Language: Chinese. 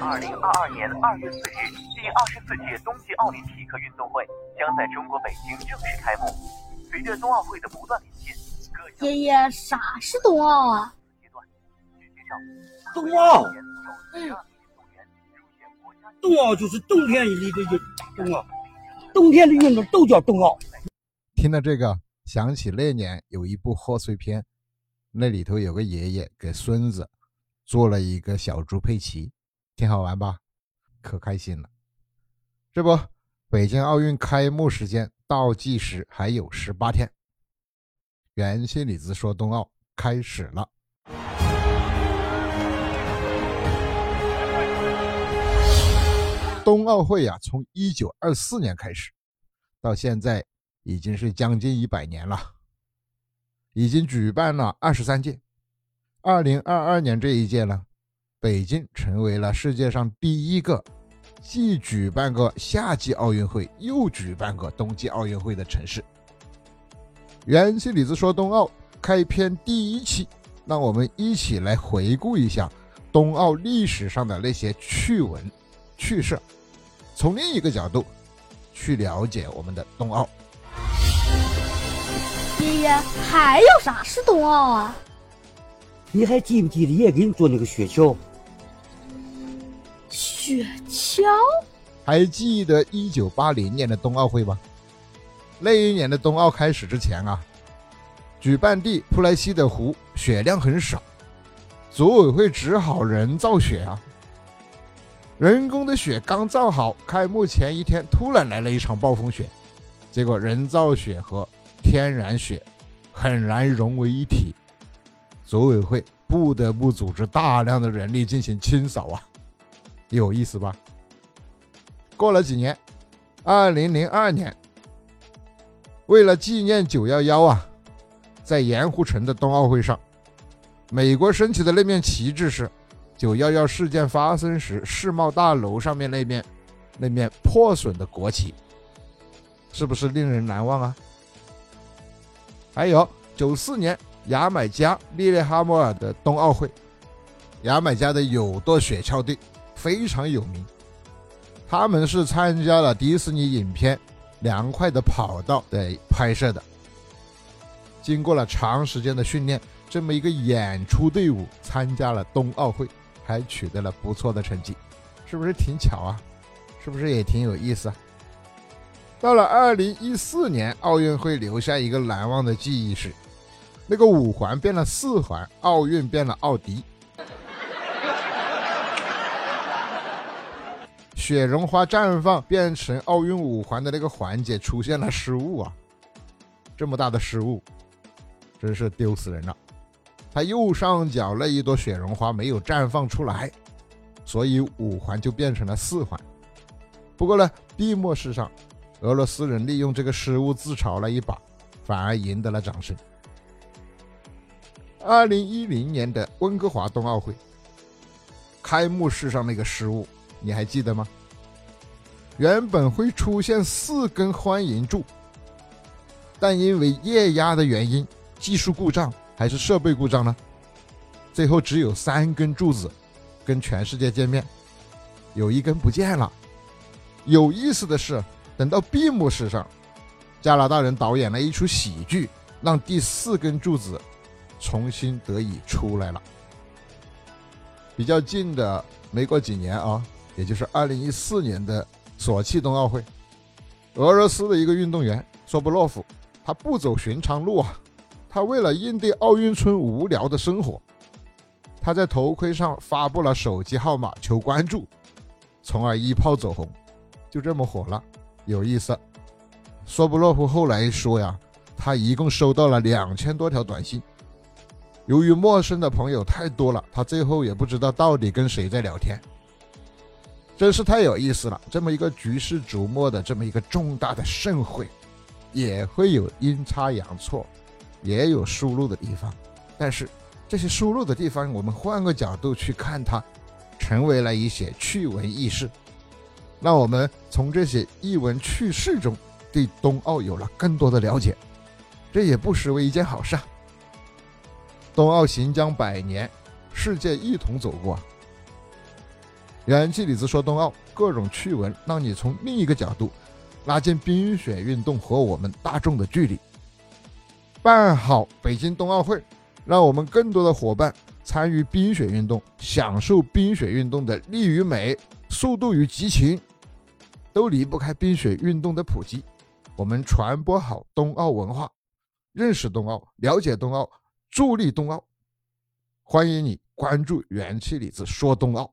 二零二二年二月四日，第二十四届冬季奥林匹克运动会将在中国北京正式开幕。随着冬奥会的不断临近，爷爷，啥是冬奥啊？冬奥，嗯，冬奥就是冬天里的运冬奥，冬天的运动都叫冬奥。听到这个，想起那年有一部贺岁片，那里头有个爷爷给孙子做了一个小猪佩奇，挺好玩吧？可开心了。这不，北京奥运开幕时间倒计时还有十八天，元气李子说冬奥开始了。冬奥会呀，从一九二四年开始，到现在已经是将近一百年了，已经举办了二十三届。二零二二年这一届呢，北京成为了世界上第一个既举办过夏季奥运会又举办过冬季奥运会的城市。元气李子说冬奥开篇第一期，让我们一起来回顾一下冬奥历史上的那些趣闻、趣事。从另一个角度去了解我们的冬奥。爷爷，还有啥是冬奥啊？你还记不记得爷给你做那个雪橇？雪橇？还记得一九八零年的冬奥会吗？那一年的冬奥开始之前啊，举办地普莱西的湖雪量很少，组委会只好人造雪啊。人工的雪刚造好，开幕前一天突然来了一场暴风雪，结果人造雪和天然雪很难融为一体，组委会不得不组织大量的人力进行清扫啊，有意思吧？过了几年，二零零二年，为了纪念九幺幺啊，在盐湖城的冬奥会上，美国升起的那面旗帜是。九幺幺事件发生时，世贸大楼上面那面那面破损的国旗，是不是令人难忘啊？还有九四年牙买加利列哈默尔的冬奥会，牙买加的有舵雪橇队非常有名，他们是参加了迪士尼影片《凉快的跑道》的拍摄的，经过了长时间的训练，这么一个演出队伍参加了冬奥会。还取得了不错的成绩，是不是挺巧啊？是不是也挺有意思啊？到了二零一四年，奥运会留下一个难忘的记忆是，那个五环变了四环，奥运变了奥迪。雪绒花绽放变成奥运五环的那个环节出现了失误啊！这么大的失误，真是丢死人了。它右上角那一朵雪绒花没有绽放出来，所以五环就变成了四环。不过呢，闭幕式上，俄罗斯人利用这个失误自嘲了一把，反而赢得了掌声。二零一零年的温哥华冬奥会开幕式上那个失误，你还记得吗？原本会出现四根欢迎柱，但因为液压的原因，技术故障。还是设备故障呢？最后只有三根柱子跟全世界见面，有一根不见了。有意思的是，等到闭幕式上，加拿大人导演了一出喜剧，让第四根柱子重新得以出来了。比较近的，没过几年啊，也就是二零一四年的索契冬奥会，俄罗斯的一个运动员索布洛夫，他不走寻常路啊。他为了应对奥运村无聊的生活，他在头盔上发布了手机号码求关注，从而一炮走红，就这么火了，有意思。索布洛夫后来说呀，他一共收到了两千多条短信，由于陌生的朋友太多了，他最后也不知道到底跟谁在聊天，真是太有意思了。这么一个举世瞩目的这么一个重大的盛会，也会有阴差阳错。也有输入的地方，但是这些输入的地方，我们换个角度去看它，成为了一些趣闻轶事。让我们从这些异闻趣事中，对冬奥有了更多的了解，这也不失为一件好事啊！冬奥行将百年，世界一同走过。元气李子说冬奥各种趣闻，让你从另一个角度拉近冰雪运动和我们大众的距离。办好北京冬奥会，让我们更多的伙伴参与冰雪运动，享受冰雪运动的力与美、速度与激情，都离不开冰雪运动的普及。我们传播好冬奥文化，认识冬奥，了解冬奥，助力冬奥。欢迎你关注元气李子说冬奥。